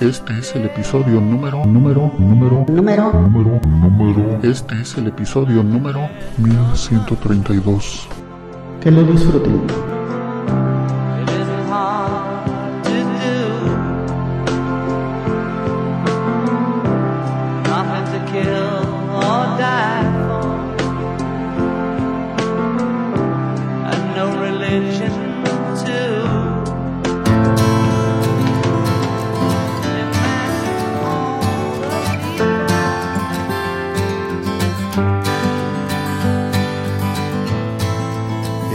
Este es el episodio número, número, número, Número. número, número. Este es el episodio número 1132. Que lo disfruten.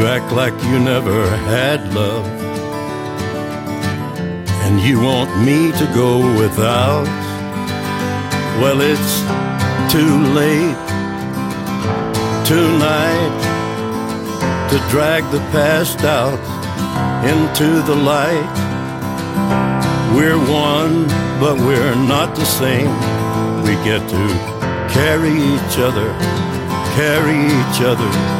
You act like you never had love. And you want me to go without. Well, it's too late tonight to drag the past out into the light. We're one, but we're not the same. We get to carry each other, carry each other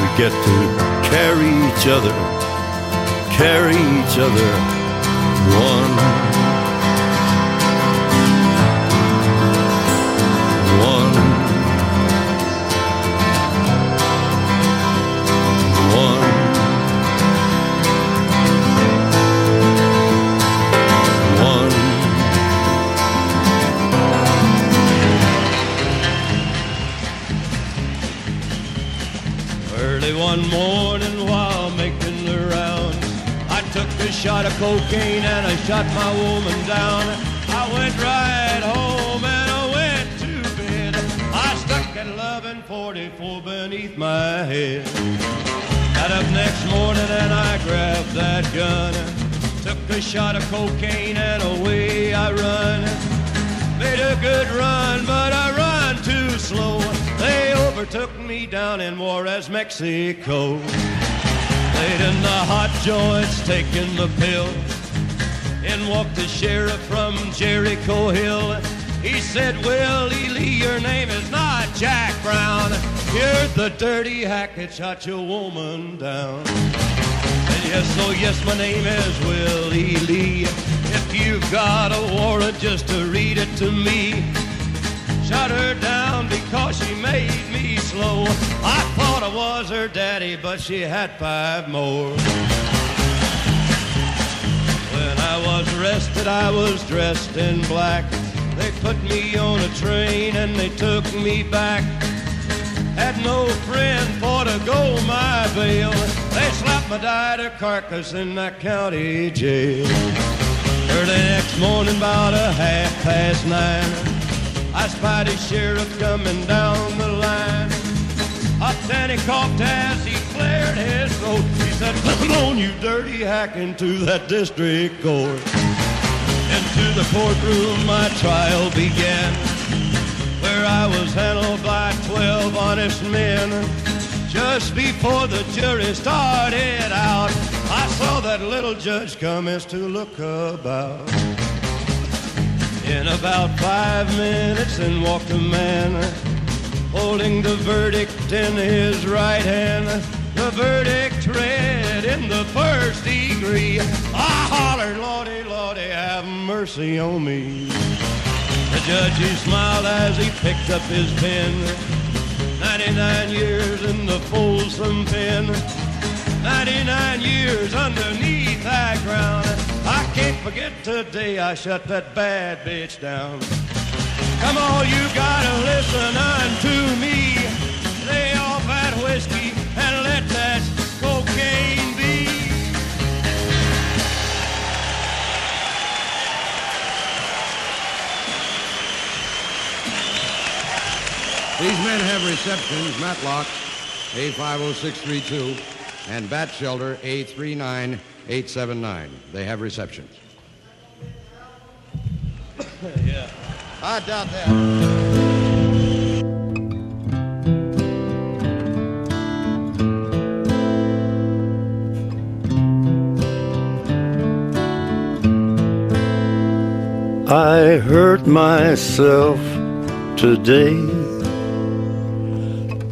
We get to carry each other carry each other one. One. Cocaine and I shot my woman down. I went right home and I went to bed. I stuck at 1144 beneath my head. Got up next morning and I grabbed that gun. Took a shot of cocaine and away I run. Made a good run, but I run too slow. They overtook me down in Juarez, Mexico. Late in the hot joints, taking the pills. In walked the sheriff from Jericho Hill. He said, Willie Lee, your name is not Jack Brown. You're the dirty hack that shot your woman down. And yes, oh yes, my name is Willie Lee. If you've got a warrant, just to read it to me. Shot her down because she made me slow. I thought I was her daddy, but she had five more. I was arrested, I was dressed in black. They put me on a train and they took me back. Had no friend for to go my bail. They slapped my died carcass in that county jail. Early next morning, about a half past nine, I spied a sheriff coming down the line. Up coughed as he his. He said, Come on, you dirty hack, into that district court. Into the courtroom my trial began, where I was handled by twelve honest men. Just before the jury started out, I saw that little judge come as to look about. In about five minutes, in walked a man holding the verdict in his right hand. The verdict read in the first degree. I hollered, Lordy, Lordy, have mercy on me. The judge, he smiled as he picked up his pen. 99 years in the Folsom pen. 99 years underneath that ground. I can't forget today I shut that bad bitch down. Come on, you gotta listen unto me. Lay off that whiskey These men have receptions, Matlock A50632 and Bat Shelter A39879. They have receptions. yeah. I doubt that. I hurt myself today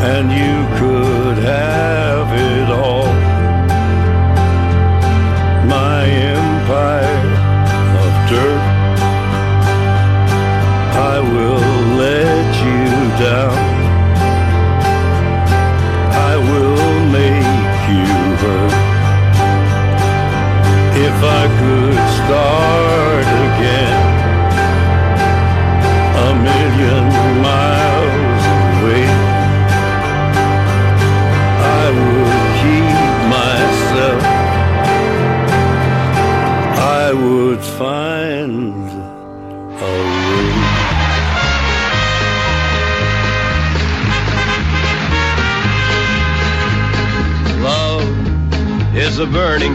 And you could have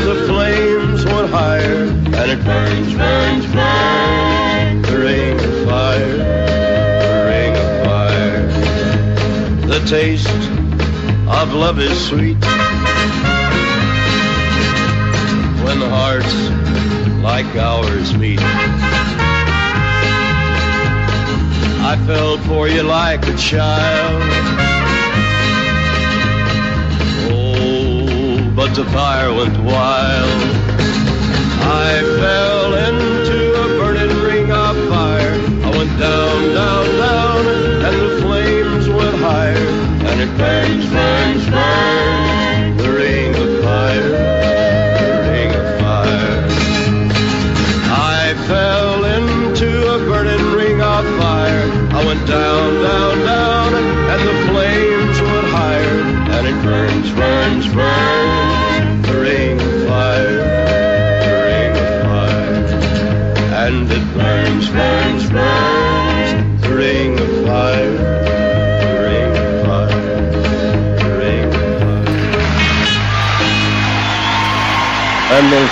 and the flames went higher. And it burns, burns, burns, the ring of fire, the ring of fire. The taste of love is sweet when the hearts like ours meet. I fell for you like a child. But the fire went wild. I fell into a burning ring of fire. I went down, down, down, and the flames went higher. And it burns, burns, burns,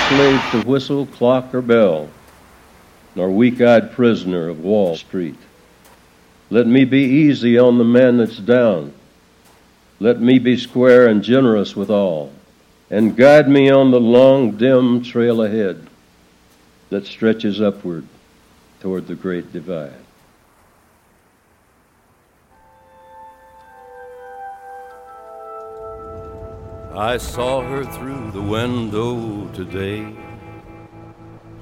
slave to whistle, clock, or bell, nor weak eyed prisoner of Wall Street. Let me be easy on the man that's down. Let me be square and generous with all, and guide me on the long, dim trail ahead that stretches upward toward the great divide. I saw her through the window today.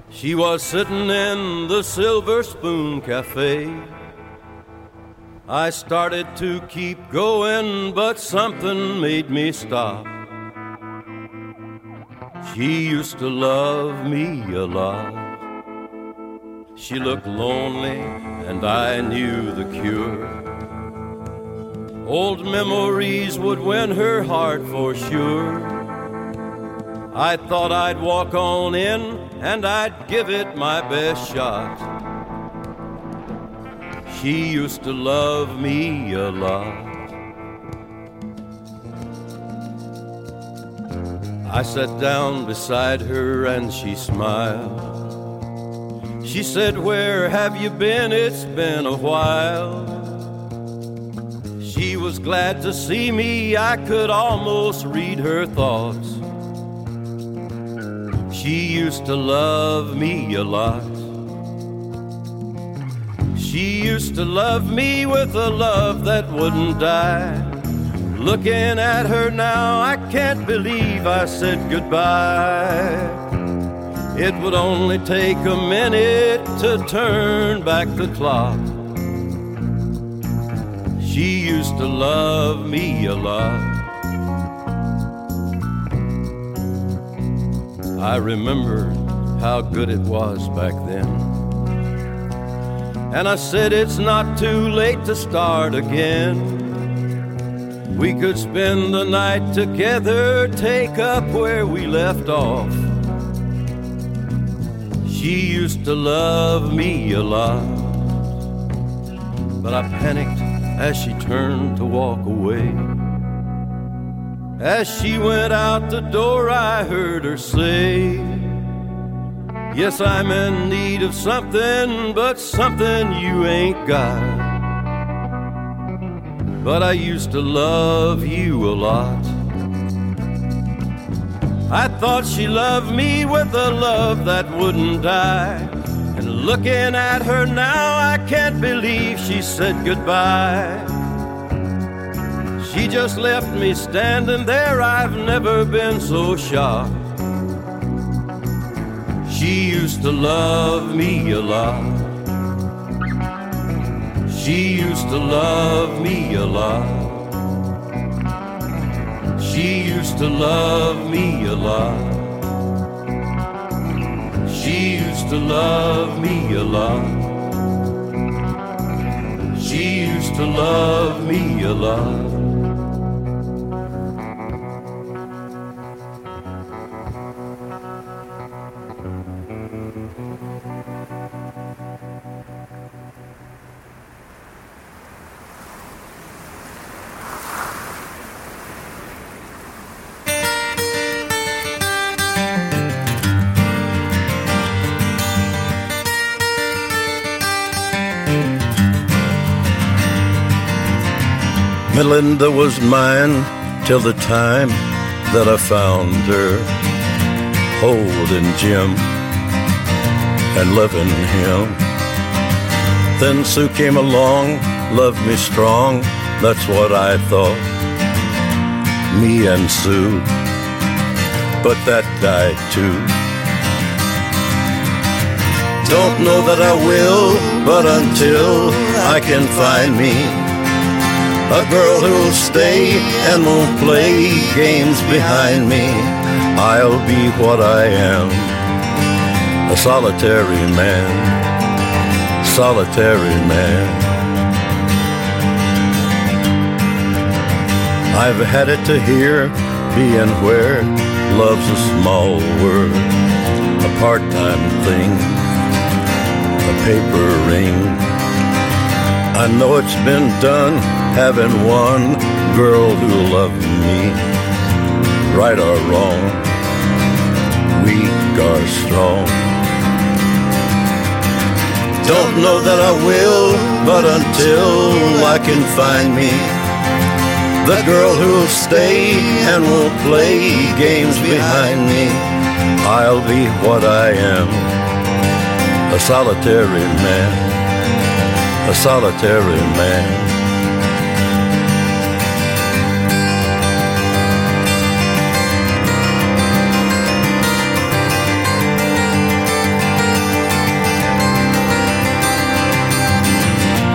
She was sitting in the Silver Spoon Cafe. I started to keep going, but something made me stop. She used to love me a lot. She looked lonely, and I knew the cure. Old memories would win her heart for sure. I thought I'd walk on in and I'd give it my best shot. She used to love me a lot. I sat down beside her and she smiled. She said, Where have you been? It's been a while. She was glad to see me, I could almost read her thoughts. She used to love me a lot. She used to love me with a love that wouldn't die. Looking at her now, I can't believe I said goodbye. It would only take a minute to turn back the clock. She used to love me a lot. I remember how good it was back then. And I said, It's not too late to start again. We could spend the night together, take up where we left off. She used to love me a lot. But I panicked as she turned to walk away. As she went out the door, I heard her say, Yes, I'm in need of something, but something you ain't got. But I used to love you a lot. I thought she loved me with a love that wouldn't die. Looking at her now, I can't believe she said goodbye. She just left me standing there, I've never been so shocked. She used to love me a lot. She used to love me a lot. She used to love me a lot. She used to love me a lot. She used to love me a lot. Melinda was mine till the time that I found her holding Jim and loving him. Then Sue came along, loved me strong, that's what I thought. Me and Sue, but that died too. Don't know that I will, but until I can find me a girl who'll stay and won't play games behind me. I'll be what I am, a solitary man, solitary man. I've had it to hear, being where love's a small word, a part-time thing, a paper ring. I know it's been done having one girl who loved me, right or wrong, weak or strong. Don't know that I will, but until I can find me the girl who'll stay and won't play games behind me, I'll be what I am, a solitary man, a solitary man.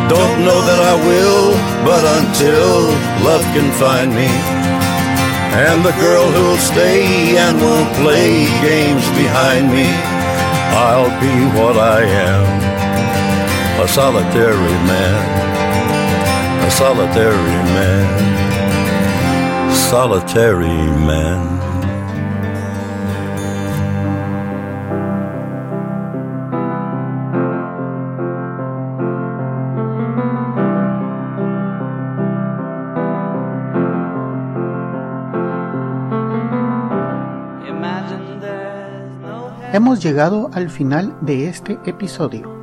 Don't know that I will, but until love can find me, and the girl who'll stay and won't play games behind me, I'll be what I am a solitary man, a solitary man, solitary man. Hemos llegado al final de este episodio.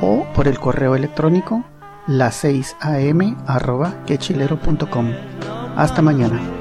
o por el correo electrónico las 6 am arroba quechilero.com. Hasta mañana.